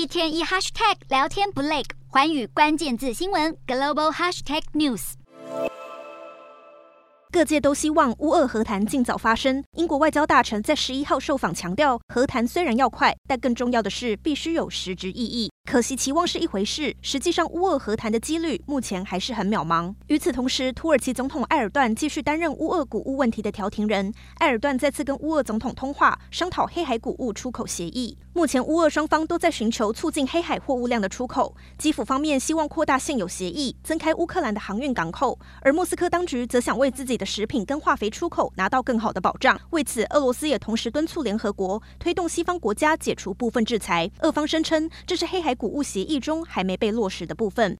一天一 hashtag 聊天不累，环宇关键字新闻 global hashtag news。各界都希望乌俄和谈尽早发生。英国外交大臣在十一号受访强调，和谈虽然要快，但更重要的是必须有实质意义。可惜期望是一回事，实际上乌俄和谈的几率目前还是很渺茫。与此同时，土耳其总统埃尔段继续担任乌俄谷物问题的调停人。埃尔段再次跟乌俄总统通话，商讨黑海谷物出口协议。目前乌俄双方都在寻求促进黑海货物量的出口。基辅方面希望扩大现有协议，增开乌克兰的航运港口，而莫斯科当局则想为自己的食品跟化肥出口拿到更好的保障。为此，俄罗斯也同时敦促联合国推动西方国家解除部分制裁。俄方声称这是黑海谷物协议中还没被落实的部分。